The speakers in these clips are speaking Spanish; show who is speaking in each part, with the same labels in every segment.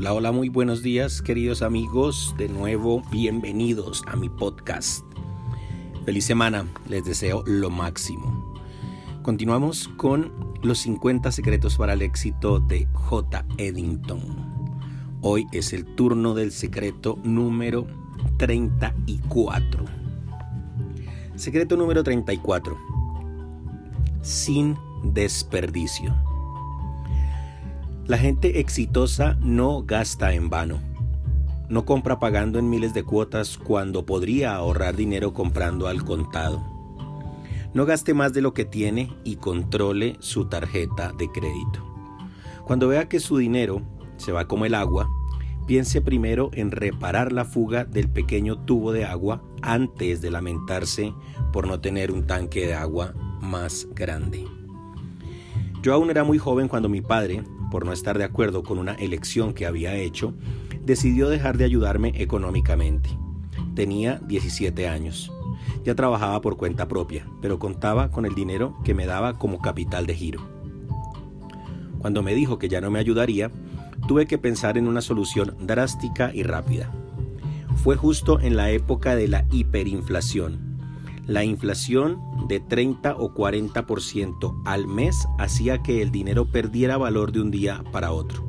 Speaker 1: Hola, hola, muy buenos días queridos amigos. De nuevo, bienvenidos a mi podcast. Feliz semana, les deseo lo máximo. Continuamos con los 50 secretos para el éxito de J. Eddington. Hoy es el turno del secreto número 34. Secreto número 34. Sin desperdicio. La gente exitosa no gasta en vano. No compra pagando en miles de cuotas cuando podría ahorrar dinero comprando al contado. No gaste más de lo que tiene y controle su tarjeta de crédito. Cuando vea que su dinero se va como el agua, piense primero en reparar la fuga del pequeño tubo de agua antes de lamentarse por no tener un tanque de agua más grande. Yo aún era muy joven cuando mi padre, por no estar de acuerdo con una elección que había hecho, decidió dejar de ayudarme económicamente. Tenía 17 años. Ya trabajaba por cuenta propia, pero contaba con el dinero que me daba como capital de giro. Cuando me dijo que ya no me ayudaría, tuve que pensar en una solución drástica y rápida. Fue justo en la época de la hiperinflación, la inflación de 30 o 40% al mes hacía que el dinero perdiera valor de un día para otro.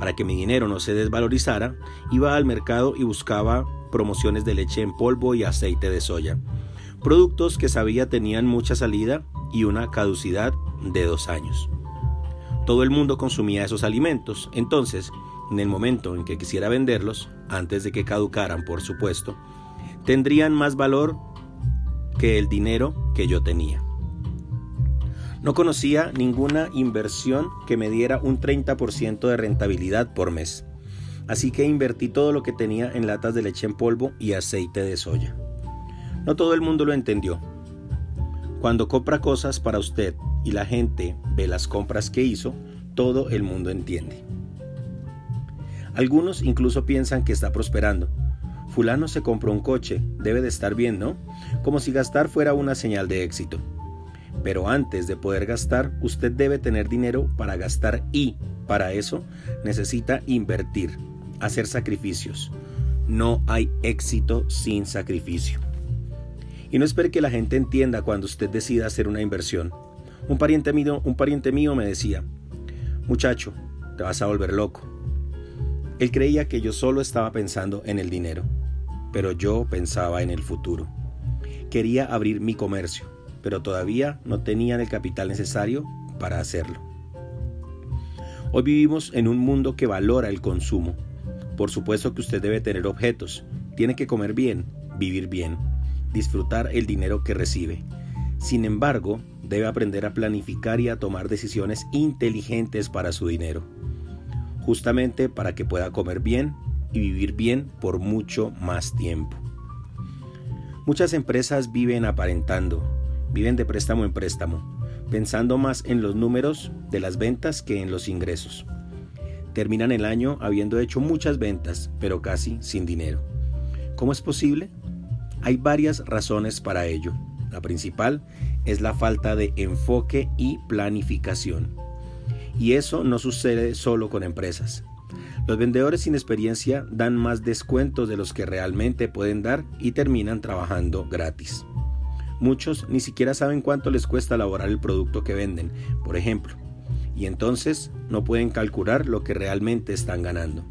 Speaker 1: Para que mi dinero no se desvalorizara, iba al mercado y buscaba promociones de leche en polvo y aceite de soya, productos que sabía tenían mucha salida y una caducidad de dos años. Todo el mundo consumía esos alimentos, entonces, en el momento en que quisiera venderlos, antes de que caducaran por supuesto, tendrían más valor que el dinero que yo tenía. No conocía ninguna inversión que me diera un 30% de rentabilidad por mes. Así que invertí todo lo que tenía en latas de leche en polvo y aceite de soya. No todo el mundo lo entendió. Cuando compra cosas para usted y la gente ve las compras que hizo, todo el mundo entiende. Algunos incluso piensan que está prosperando, fulano se compró un coche, debe de estar bien, ¿no? Como si gastar fuera una señal de éxito. Pero antes de poder gastar, usted debe tener dinero para gastar y, para eso, necesita invertir, hacer sacrificios. No hay éxito sin sacrificio. Y no espere que la gente entienda cuando usted decida hacer una inversión. Un pariente mío, un pariente mío me decía, muchacho, te vas a volver loco. Él creía que yo solo estaba pensando en el dinero pero yo pensaba en el futuro. Quería abrir mi comercio, pero todavía no tenía el capital necesario para hacerlo. Hoy vivimos en un mundo que valora el consumo. Por supuesto que usted debe tener objetos, tiene que comer bien, vivir bien, disfrutar el dinero que recibe. Sin embargo, debe aprender a planificar y a tomar decisiones inteligentes para su dinero, justamente para que pueda comer bien y vivir bien por mucho más tiempo. Muchas empresas viven aparentando, viven de préstamo en préstamo, pensando más en los números de las ventas que en los ingresos. Terminan el año habiendo hecho muchas ventas, pero casi sin dinero. ¿Cómo es posible? Hay varias razones para ello. La principal es la falta de enfoque y planificación. Y eso no sucede solo con empresas. Los vendedores sin experiencia dan más descuentos de los que realmente pueden dar y terminan trabajando gratis. Muchos ni siquiera saben cuánto les cuesta elaborar el producto que venden, por ejemplo, y entonces no pueden calcular lo que realmente están ganando.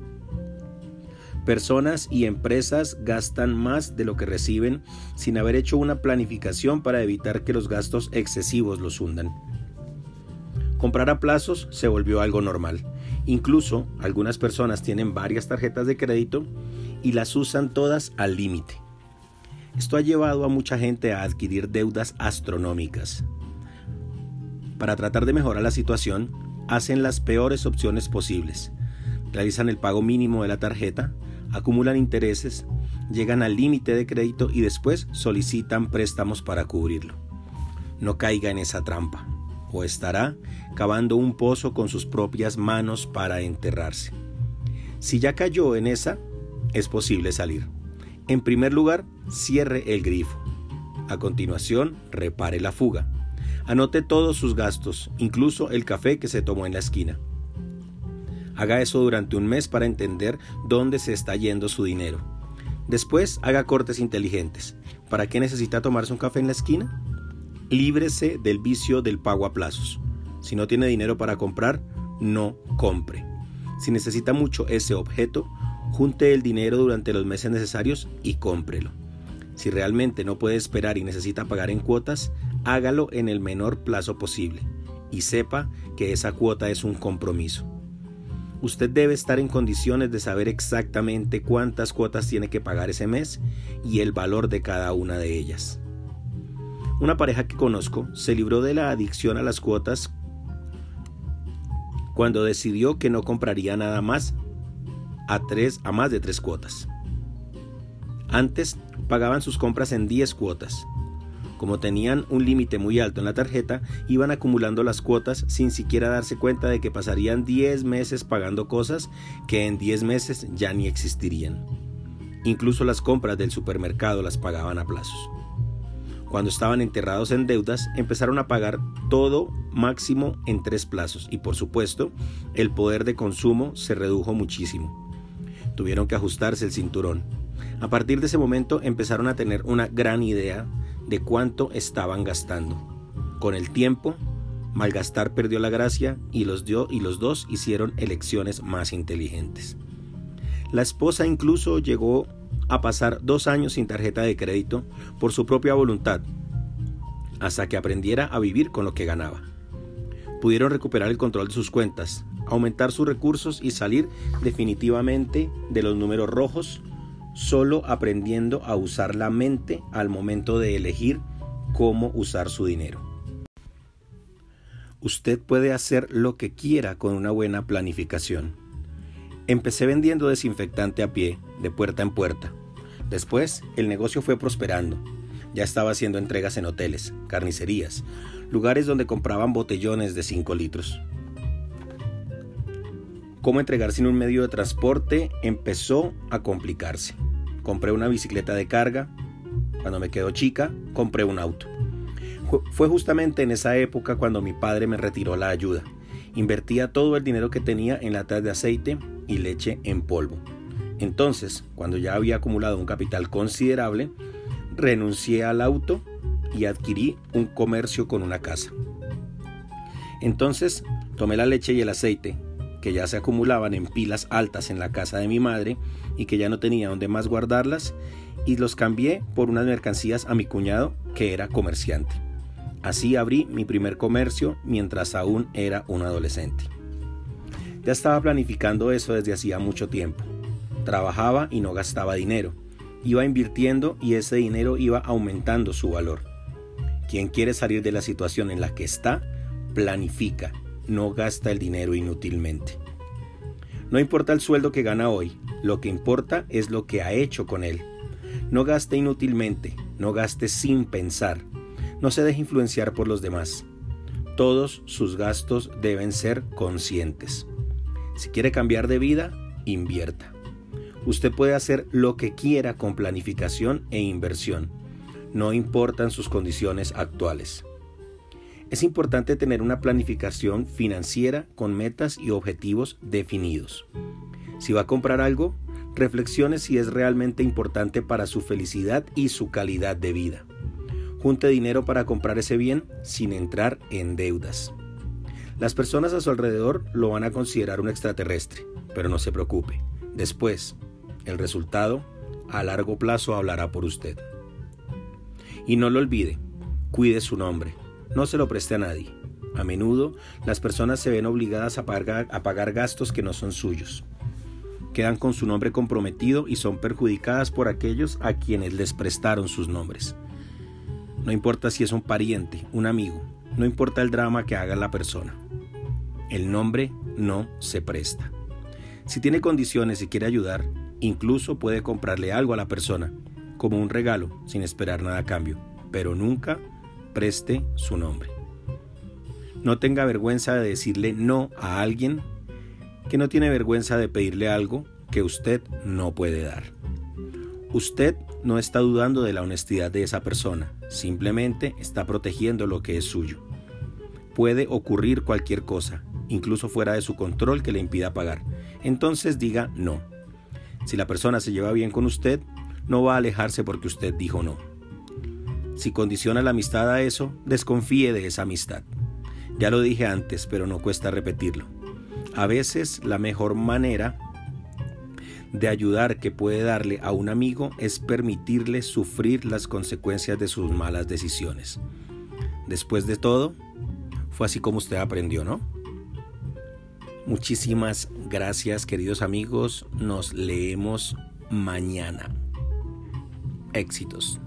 Speaker 1: Personas y empresas gastan más de lo que reciben sin haber hecho una planificación para evitar que los gastos excesivos los hundan. Comprar a plazos se volvió algo normal. Incluso algunas personas tienen varias tarjetas de crédito y las usan todas al límite. Esto ha llevado a mucha gente a adquirir deudas astronómicas. Para tratar de mejorar la situación, hacen las peores opciones posibles. Realizan el pago mínimo de la tarjeta, acumulan intereses, llegan al límite de crédito y después solicitan préstamos para cubrirlo. No caiga en esa trampa o estará cavando un pozo con sus propias manos para enterrarse. Si ya cayó en esa, es posible salir. En primer lugar, cierre el grifo. A continuación, repare la fuga. Anote todos sus gastos, incluso el café que se tomó en la esquina. Haga eso durante un mes para entender dónde se está yendo su dinero. Después haga cortes inteligentes. ¿Para qué necesita tomarse un café en la esquina? Líbrese del vicio del pago a plazos. Si no tiene dinero para comprar, no compre. Si necesita mucho ese objeto, junte el dinero durante los meses necesarios y cómprelo. Si realmente no puede esperar y necesita pagar en cuotas, hágalo en el menor plazo posible y sepa que esa cuota es un compromiso. Usted debe estar en condiciones de saber exactamente cuántas cuotas tiene que pagar ese mes y el valor de cada una de ellas. Una pareja que conozco se libró de la adicción a las cuotas cuando decidió que no compraría nada más a, tres, a más de tres cuotas. Antes pagaban sus compras en 10 cuotas. Como tenían un límite muy alto en la tarjeta, iban acumulando las cuotas sin siquiera darse cuenta de que pasarían 10 meses pagando cosas que en 10 meses ya ni existirían. Incluso las compras del supermercado las pagaban a plazos. Cuando estaban enterrados en deudas, empezaron a pagar todo máximo en tres plazos y por supuesto el poder de consumo se redujo muchísimo. Tuvieron que ajustarse el cinturón. A partir de ese momento empezaron a tener una gran idea de cuánto estaban gastando. Con el tiempo, malgastar perdió la gracia y los, dio, y los dos hicieron elecciones más inteligentes. La esposa incluso llegó a pasar dos años sin tarjeta de crédito por su propia voluntad, hasta que aprendiera a vivir con lo que ganaba. Pudieron recuperar el control de sus cuentas, aumentar sus recursos y salir definitivamente de los números rojos, solo aprendiendo a usar la mente al momento de elegir cómo usar su dinero. Usted puede hacer lo que quiera con una buena planificación. Empecé vendiendo desinfectante a pie, de puerta en puerta. Después, el negocio fue prosperando. Ya estaba haciendo entregas en hoteles, carnicerías, lugares donde compraban botellones de 5 litros. Cómo entregar sin un medio de transporte empezó a complicarse. Compré una bicicleta de carga. Cuando me quedó chica, compré un auto. Fue justamente en esa época cuando mi padre me retiró la ayuda. Invertía todo el dinero que tenía en latas de aceite y leche en polvo. Entonces, cuando ya había acumulado un capital considerable, renuncié al auto y adquirí un comercio con una casa. Entonces, tomé la leche y el aceite, que ya se acumulaban en pilas altas en la casa de mi madre y que ya no tenía donde más guardarlas, y los cambié por unas mercancías a mi cuñado, que era comerciante. Así abrí mi primer comercio mientras aún era un adolescente. Ya estaba planificando eso desde hacía mucho tiempo. Trabajaba y no gastaba dinero. Iba invirtiendo y ese dinero iba aumentando su valor. Quien quiere salir de la situación en la que está, planifica, no gasta el dinero inútilmente. No importa el sueldo que gana hoy, lo que importa es lo que ha hecho con él. No gaste inútilmente, no gaste sin pensar, no se deje influenciar por los demás. Todos sus gastos deben ser conscientes. Si quiere cambiar de vida, invierta. Usted puede hacer lo que quiera con planificación e inversión. No importan sus condiciones actuales. Es importante tener una planificación financiera con metas y objetivos definidos. Si va a comprar algo, reflexione si es realmente importante para su felicidad y su calidad de vida. Junte dinero para comprar ese bien sin entrar en deudas. Las personas a su alrededor lo van a considerar un extraterrestre, pero no se preocupe. Después, el resultado a largo plazo hablará por usted. Y no lo olvide, cuide su nombre, no se lo preste a nadie. A menudo las personas se ven obligadas a pagar, a pagar gastos que no son suyos. Quedan con su nombre comprometido y son perjudicadas por aquellos a quienes les prestaron sus nombres. No importa si es un pariente, un amigo, no importa el drama que haga la persona. El nombre no se presta. Si tiene condiciones y quiere ayudar, incluso puede comprarle algo a la persona, como un regalo, sin esperar nada a cambio, pero nunca preste su nombre. No tenga vergüenza de decirle no a alguien que no tiene vergüenza de pedirle algo que usted no puede dar. Usted no está dudando de la honestidad de esa persona, simplemente está protegiendo lo que es suyo. Puede ocurrir cualquier cosa incluso fuera de su control, que le impida pagar. Entonces diga no. Si la persona se lleva bien con usted, no va a alejarse porque usted dijo no. Si condiciona la amistad a eso, desconfíe de esa amistad. Ya lo dije antes, pero no cuesta repetirlo. A veces la mejor manera de ayudar que puede darle a un amigo es permitirle sufrir las consecuencias de sus malas decisiones. Después de todo, fue así como usted aprendió, ¿no? Muchísimas gracias queridos amigos, nos leemos mañana. Éxitos.